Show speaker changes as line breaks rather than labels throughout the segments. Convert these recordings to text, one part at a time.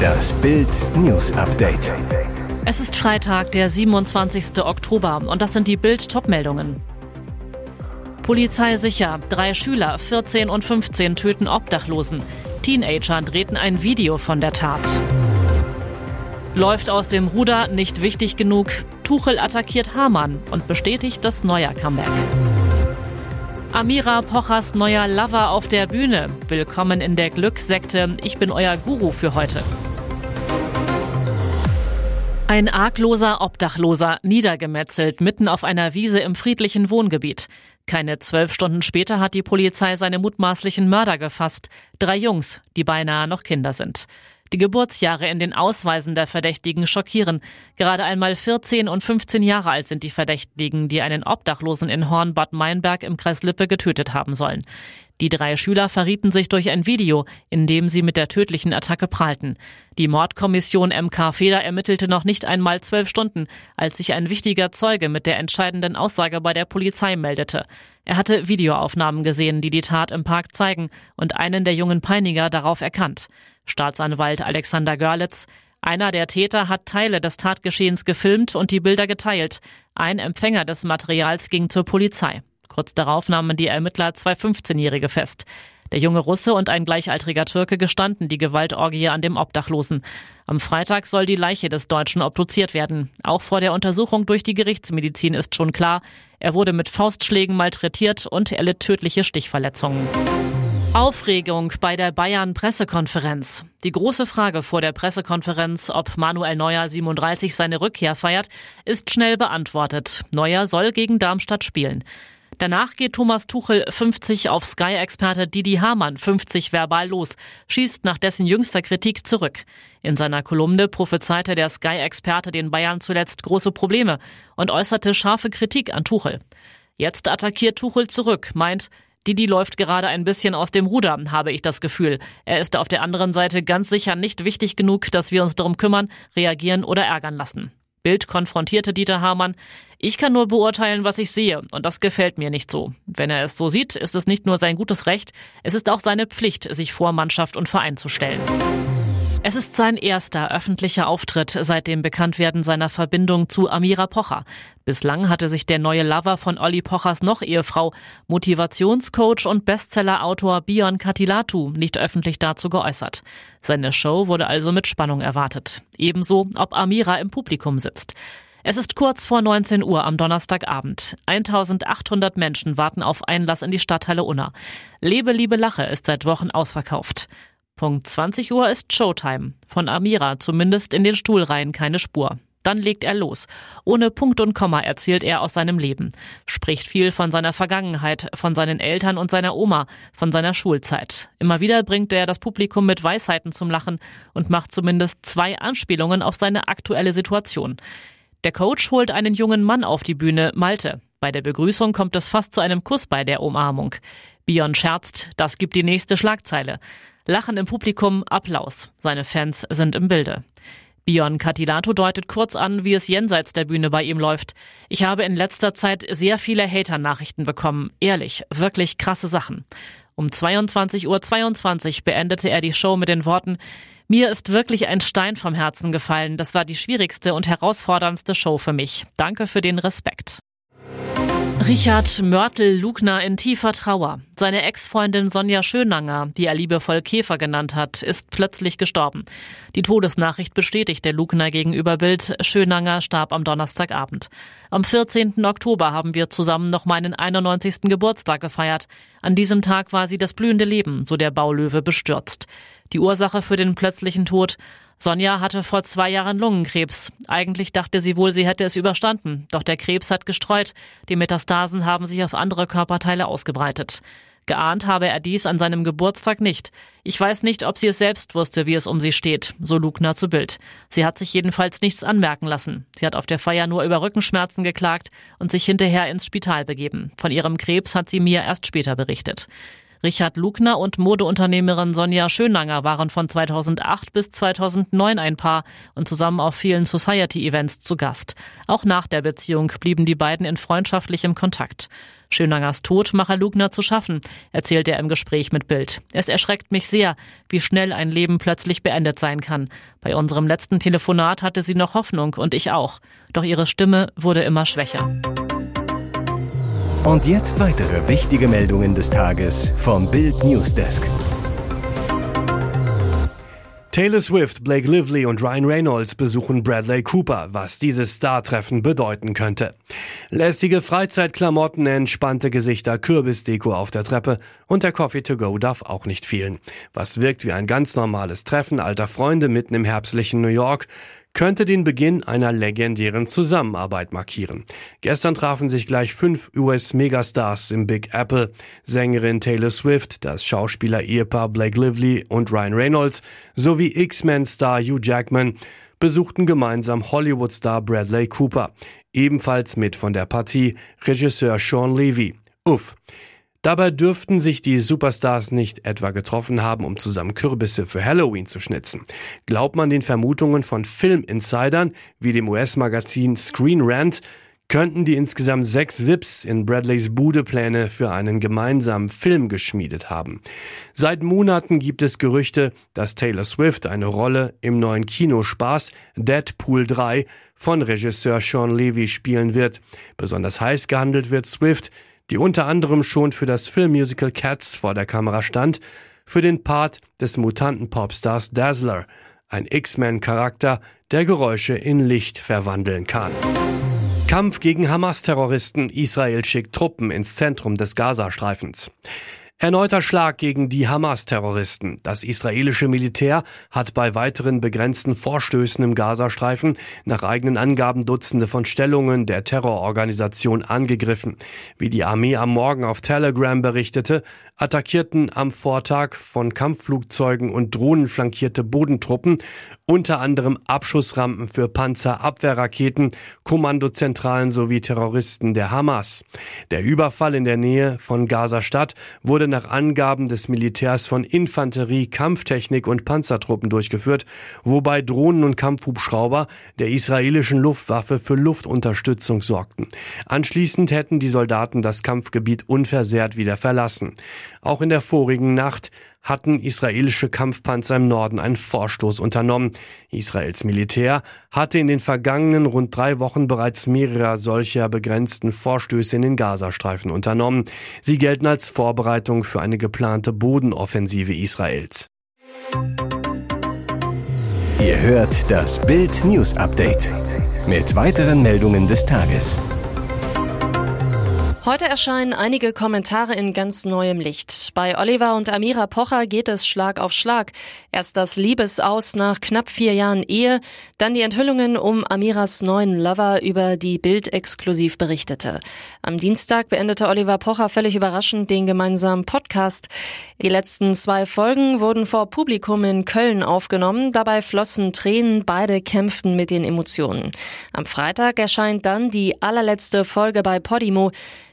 Das Bild News Update.
Es ist Freitag, der 27. Oktober und das sind die Bild Topmeldungen. Polizei sicher, drei Schüler, 14 und 15 töten Obdachlosen. Teenager drehten ein Video von der Tat. Läuft aus dem Ruder, nicht wichtig genug. Tuchel attackiert Hamann und bestätigt das neuer Comeback. Amira Pochers neuer Lover auf der Bühne. Willkommen in der Glückssekte. Ich bin euer Guru für heute. Ein argloser Obdachloser, niedergemetzelt, mitten auf einer Wiese im friedlichen Wohngebiet. Keine zwölf Stunden später hat die Polizei seine mutmaßlichen Mörder gefasst. Drei Jungs, die beinahe noch Kinder sind. Die Geburtsjahre in den Ausweisen der Verdächtigen schockieren. Gerade einmal 14 und 15 Jahre alt sind die Verdächtigen, die einen Obdachlosen in Horn-Bad Meinberg im Kreis Lippe getötet haben sollen. Die drei Schüler verrieten sich durch ein Video, in dem sie mit der tödlichen Attacke prahlten. Die Mordkommission MK Feder ermittelte noch nicht einmal zwölf Stunden, als sich ein wichtiger Zeuge mit der entscheidenden Aussage bei der Polizei meldete. Er hatte Videoaufnahmen gesehen, die die Tat im Park zeigen und einen der jungen Peiniger darauf erkannt. Staatsanwalt Alexander Görlitz einer der Täter hat Teile des Tatgeschehens gefilmt und die Bilder geteilt. Ein Empfänger des Materials ging zur Polizei. Kurz darauf nahmen die Ermittler zwei 15-Jährige fest. Der junge Russe und ein gleichaltriger Türke gestanden die Gewaltorgie an dem Obdachlosen. Am Freitag soll die Leiche des Deutschen obduziert werden. Auch vor der Untersuchung durch die Gerichtsmedizin ist schon klar, er wurde mit Faustschlägen malträtiert und erlitt tödliche Stichverletzungen. Aufregung bei der Bayern-Pressekonferenz. Die große Frage vor der Pressekonferenz, ob Manuel Neuer 37 seine Rückkehr feiert, ist schnell beantwortet. Neuer soll gegen Darmstadt spielen. Danach geht Thomas Tuchel 50 auf Sky-Experte Didi Hamann 50 verbal los, schießt nach dessen jüngster Kritik zurück. In seiner Kolumne prophezeite der Sky-Experte den Bayern zuletzt große Probleme und äußerte scharfe Kritik an Tuchel. Jetzt attackiert Tuchel zurück, meint, Didi läuft gerade ein bisschen aus dem Ruder, habe ich das Gefühl. Er ist auf der anderen Seite ganz sicher nicht wichtig genug, dass wir uns darum kümmern, reagieren oder ärgern lassen. Bild konfrontierte Dieter Hamann. Ich kann nur beurteilen, was ich sehe, und das gefällt mir nicht so. Wenn er es so sieht, ist es nicht nur sein gutes Recht, es ist auch seine Pflicht, sich vor Mannschaft und Verein zu stellen. Es ist sein erster öffentlicher Auftritt seit dem Bekanntwerden seiner Verbindung zu Amira Pocher. Bislang hatte sich der neue Lover von Olli Pochers noch Ehefrau, Motivationscoach und Bestsellerautor Bion Katilatu nicht öffentlich dazu geäußert. Seine Show wurde also mit Spannung erwartet. Ebenso, ob Amira im Publikum sitzt. Es ist kurz vor 19 Uhr am Donnerstagabend. 1800 Menschen warten auf Einlass in die Stadthalle Unna. Lebe, liebe Lache ist seit Wochen ausverkauft. Punkt 20 Uhr ist Showtime. Von Amira zumindest in den Stuhlreihen keine Spur. Dann legt er los. Ohne Punkt und Komma erzählt er aus seinem Leben. Spricht viel von seiner Vergangenheit, von seinen Eltern und seiner Oma, von seiner Schulzeit. Immer wieder bringt er das Publikum mit Weisheiten zum Lachen und macht zumindest zwei Anspielungen auf seine aktuelle Situation. Der Coach holt einen jungen Mann auf die Bühne, Malte. Bei der Begrüßung kommt es fast zu einem Kuss bei der Umarmung. Bion scherzt, das gibt die nächste Schlagzeile. Lachen im Publikum, Applaus. Seine Fans sind im Bilde. Bion Catilato deutet kurz an, wie es jenseits der Bühne bei ihm läuft. Ich habe in letzter Zeit sehr viele Hater-Nachrichten bekommen. Ehrlich, wirklich krasse Sachen. Um 22.22 Uhr 22 beendete er die Show mit den Worten, mir ist wirklich ein Stein vom Herzen gefallen. Das war die schwierigste und herausforderndste Show für mich. Danke für den Respekt. Richard Mörtel-Lugner in tiefer Trauer. Seine Ex-Freundin Sonja Schönanger, die er liebevoll Käfer genannt hat, ist plötzlich gestorben. Die Todesnachricht bestätigte Lugner gegenüber Bild. Schönanger starb am Donnerstagabend. Am 14. Oktober haben wir zusammen noch meinen 91. Geburtstag gefeiert. An diesem Tag war sie das blühende Leben, so der Baulöwe bestürzt. Die Ursache für den plötzlichen Tod Sonja hatte vor zwei Jahren Lungenkrebs. Eigentlich dachte sie wohl, sie hätte es überstanden. Doch der Krebs hat gestreut. Die Metastasen haben sich auf andere Körperteile ausgebreitet. Geahnt habe er dies an seinem Geburtstag nicht. Ich weiß nicht, ob sie es selbst wusste, wie es um sie steht, so Lugner zu Bild. Sie hat sich jedenfalls nichts anmerken lassen. Sie hat auf der Feier nur über Rückenschmerzen geklagt und sich hinterher ins Spital begeben. Von ihrem Krebs hat sie mir erst später berichtet. Richard Lugner und Modeunternehmerin Sonja Schönlanger waren von 2008 bis 2009 ein Paar und zusammen auf vielen Society-Events zu Gast. Auch nach der Beziehung blieben die beiden in freundschaftlichem Kontakt. Schönangers Tod mache Lugner zu schaffen, erzählt er im Gespräch mit Bild. Es erschreckt mich sehr, wie schnell ein Leben plötzlich beendet sein kann. Bei unserem letzten Telefonat hatte sie noch Hoffnung und ich auch. Doch ihre Stimme wurde immer schwächer.
Und jetzt weitere wichtige Meldungen des Tages vom Bild Newsdesk.
Taylor Swift, Blake Lively und Ryan Reynolds besuchen Bradley Cooper, was dieses Star-Treffen bedeuten könnte. Lässige Freizeitklamotten, entspannte Gesichter, Kürbisdeko auf der Treppe und der Coffee to go darf auch nicht fehlen. Was wirkt wie ein ganz normales Treffen alter Freunde mitten im herbstlichen New York, könnte den Beginn einer legendären Zusammenarbeit markieren. Gestern trafen sich gleich fünf US-Megastars im Big Apple. Sängerin Taylor Swift, das Schauspieler-Ehepaar Blake Lively und Ryan Reynolds sowie X-Men-Star Hugh Jackman besuchten gemeinsam Hollywood-Star Bradley Cooper, ebenfalls mit von der Partie Regisseur Sean Levy. Uff. Dabei dürften sich die Superstars nicht etwa getroffen haben, um zusammen Kürbisse für Halloween zu schnitzen. Glaubt man den Vermutungen von Filminsidern wie dem US-Magazin Screen Rant, könnten die insgesamt sechs Vips in Bradleys Bude Pläne für einen gemeinsamen Film geschmiedet haben. Seit Monaten gibt es Gerüchte, dass Taylor Swift eine Rolle im neuen Kinospaß Deadpool 3 von Regisseur Sean Levy spielen wird. Besonders heiß gehandelt wird Swift, die unter anderem schon für das Filmmusical Cats vor der Kamera stand, für den Part des Mutanten-Popstars Dazzler, ein X-Men-Charakter, der Geräusche in Licht verwandeln kann. Kampf gegen Hamas-Terroristen. Israel schickt Truppen ins Zentrum des Gazastreifens. Erneuter Schlag gegen die Hamas-Terroristen. Das israelische Militär hat bei weiteren begrenzten Vorstößen im Gazastreifen nach eigenen Angaben Dutzende von Stellungen der Terrororganisation angegriffen. Wie die Armee am Morgen auf Telegram berichtete, attackierten am Vortag von Kampfflugzeugen und Drohnen flankierte Bodentruppen unter anderem Abschussrampen für Panzerabwehrraketen, Kommandozentralen sowie Terroristen der Hamas. Der Überfall in der Nähe von Gaza-Stadt wurde nach Angaben des Militärs von Infanterie, Kampftechnik und Panzertruppen durchgeführt, wobei Drohnen und Kampfhubschrauber der israelischen Luftwaffe für Luftunterstützung sorgten. Anschließend hätten die Soldaten das Kampfgebiet unversehrt wieder verlassen. Auch in der vorigen Nacht hatten israelische Kampfpanzer im Norden einen Vorstoß unternommen. Israels Militär hatte in den vergangenen rund drei Wochen bereits mehrere solcher begrenzten Vorstöße in den Gazastreifen unternommen. Sie gelten als Vorbereitung für eine geplante Bodenoffensive Israels.
Ihr hört das Bild News Update mit weiteren Meldungen des Tages.
Heute erscheinen einige Kommentare in ganz neuem Licht. Bei Oliver und Amira Pocher geht es Schlag auf Schlag. Erst das Liebesaus nach knapp vier Jahren Ehe, dann die Enthüllungen um Amiras neuen Lover, über die Bild exklusiv berichtete. Am Dienstag beendete Oliver Pocher völlig überraschend den gemeinsamen Podcast. Die letzten zwei Folgen wurden vor Publikum in Köln aufgenommen. Dabei flossen Tränen, beide kämpften mit den Emotionen. Am Freitag erscheint dann die allerletzte Folge bei Podimo.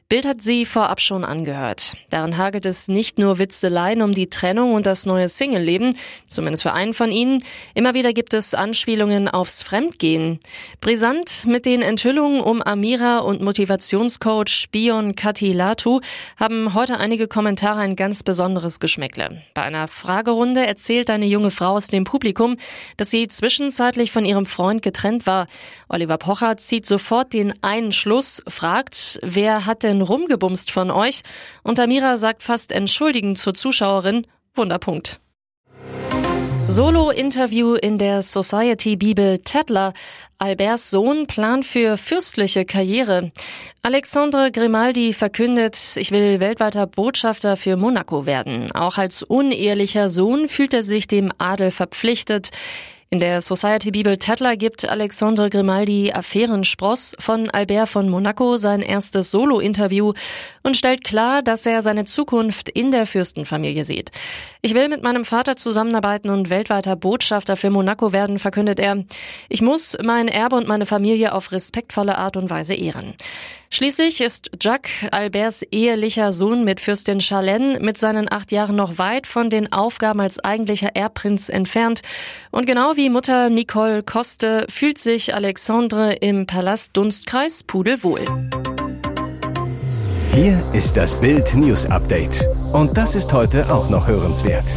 Bild hat sie vorab schon angehört. Darin hagelt es nicht nur Witzeleien um die Trennung und das neue Single-Leben, zumindest für einen von ihnen. Immer wieder gibt es Anspielungen aufs Fremdgehen. Brisant mit den Enthüllungen um Amira und Motivationscoach Spion Kati Latu haben heute einige Kommentare ein ganz besonderes Geschmäckle. Bei einer Fragerunde erzählt eine junge Frau aus dem Publikum, dass sie zwischenzeitlich von ihrem Freund getrennt war. Oliver Pocher zieht sofort den einen Schluss, fragt, wer hat denn bisschen rumgebumst von euch. Und Amira sagt fast entschuldigend zur Zuschauerin, Wunderpunkt. Solo-Interview in der Society-Bibel Tedler. Alberts Sohn plant für fürstliche Karriere. Alexandre Grimaldi verkündet, ich will weltweiter Botschafter für Monaco werden. Auch als unehelicher Sohn fühlt er sich dem Adel verpflichtet. In der Society Bibel Tedler gibt Alexandre Grimaldi Affärenspross von Albert von Monaco sein erstes Solo-Interview und stellt klar, dass er seine Zukunft in der Fürstenfamilie sieht. Ich will mit meinem Vater zusammenarbeiten und weltweiter Botschafter für Monaco werden, verkündet er. Ich muss mein Erbe und meine Familie auf respektvolle Art und Weise ehren. Schließlich ist Jacques Alberts ehelicher Sohn mit Fürstin Charlene mit seinen acht Jahren noch weit von den Aufgaben als eigentlicher Erbprinz entfernt. Und genau wie Mutter Nicole Koste fühlt sich Alexandre im Palast Dunstkreis pudelwohl.
Hier ist das Bild News Update. Und das ist heute auch noch hörenswert.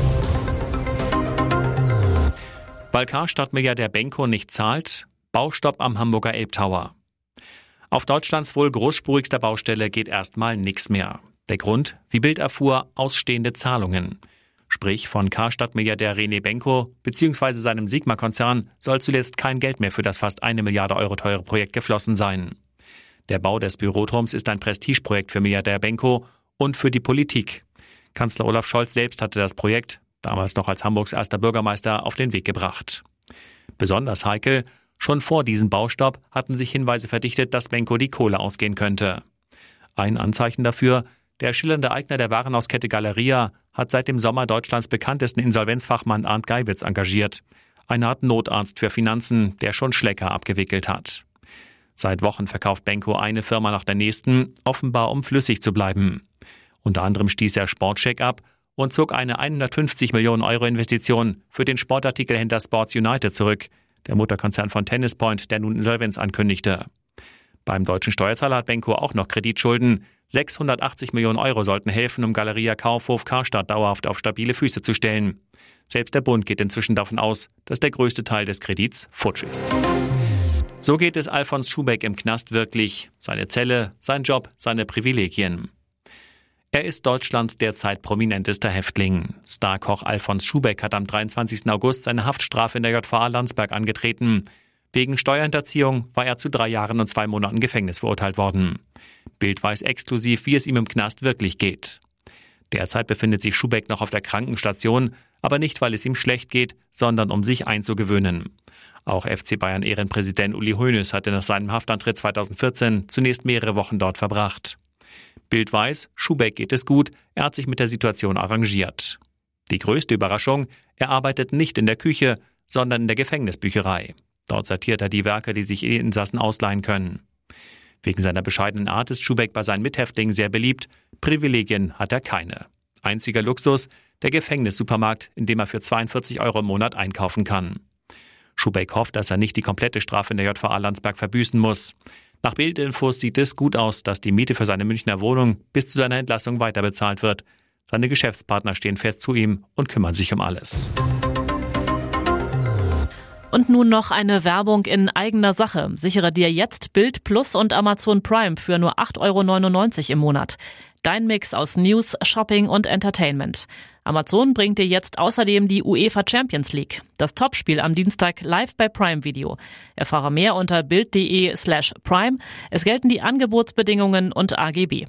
Weil Karstadt-Milliardär Benko nicht zahlt, Baustopp am Hamburger Elbtower. Auf Deutschlands wohl großspurigster Baustelle geht erstmal nichts mehr. Der Grund, wie Bild erfuhr, ausstehende Zahlungen. Sprich, von Karstadt-Milliardär René Benko bzw. seinem Sigma-Konzern soll zuletzt kein Geld mehr für das fast eine Milliarde Euro teure Projekt geflossen sein. Der Bau des Büroturms ist ein Prestigeprojekt für Milliardär Benko und für die Politik. Kanzler Olaf Scholz selbst hatte das Projekt, damals noch als Hamburgs erster Bürgermeister, auf den Weg gebracht. Besonders heikel, schon vor diesem Baustopp hatten sich Hinweise verdichtet, dass Benko die Kohle ausgehen könnte. Ein Anzeichen dafür, der schillernde Eigner der Warenhauskette Galeria hat seit dem Sommer Deutschlands bekanntesten Insolvenzfachmann Arndt Geiwitz engagiert. Eine Art Notarzt für Finanzen, der schon Schlecker abgewickelt hat. Seit Wochen verkauft Benko eine Firma nach der nächsten, offenbar um flüssig zu bleiben. Unter anderem stieß er Sportcheck ab und zog eine 150 Millionen Euro Investition für den Sportartikelhändler Sports United zurück, der Mutterkonzern von Tennis Point, der nun Insolvenz ankündigte. Beim deutschen Steuerzahler hat Benko auch noch Kreditschulden. 680 Millionen Euro sollten helfen, um Galeria Kaufhof Karstadt dauerhaft auf stabile Füße zu stellen. Selbst der Bund geht inzwischen davon aus, dass der größte Teil des Kredits futsch ist. So geht es Alfons Schubeck im Knast wirklich. Seine Zelle, sein Job, seine Privilegien. Er ist Deutschlands derzeit prominentester Häftling. Starkoch Alfons Schubeck hat am 23. August seine Haftstrafe in der JVA Landsberg angetreten. Wegen Steuerhinterziehung war er zu drei Jahren und zwei Monaten Gefängnis verurteilt worden. Bild weiß exklusiv, wie es ihm im Knast wirklich geht. Derzeit befindet sich Schubeck noch auf der Krankenstation, aber nicht, weil es ihm schlecht geht, sondern um sich einzugewöhnen. Auch FC Bayern Ehrenpräsident Uli Hoeneß hatte nach seinem Haftantritt 2014 zunächst mehrere Wochen dort verbracht. Bild weiß, Schubeck geht es gut, er hat sich mit der Situation arrangiert. Die größte Überraschung, er arbeitet nicht in der Küche, sondern in der Gefängnisbücherei. Dort sortiert er die Werke, die sich Insassen ausleihen können. Wegen seiner bescheidenen Art ist Schubeck bei seinen Mithäftlingen sehr beliebt. Privilegien hat er keine. Einziger Luxus, der Gefängnissupermarkt, in dem er für 42 Euro im Monat einkaufen kann. Schubeck hofft, dass er nicht die komplette Strafe in der JVA Landsberg verbüßen muss. Nach Bildinfos sieht es gut aus, dass die Miete für seine Münchner Wohnung bis zu seiner Entlassung weiterbezahlt wird. Seine Geschäftspartner stehen fest zu ihm und kümmern sich um alles.
Und nun noch eine Werbung in eigener Sache. Sichere dir jetzt Bild Plus und Amazon Prime für nur 8,99 Euro im Monat. Dein Mix aus News, Shopping und Entertainment. Amazon bringt dir jetzt außerdem die UEFA Champions League. Das Topspiel am Dienstag live bei Prime Video. Erfahre mehr unter bild.de slash prime. Es gelten die Angebotsbedingungen und AGB.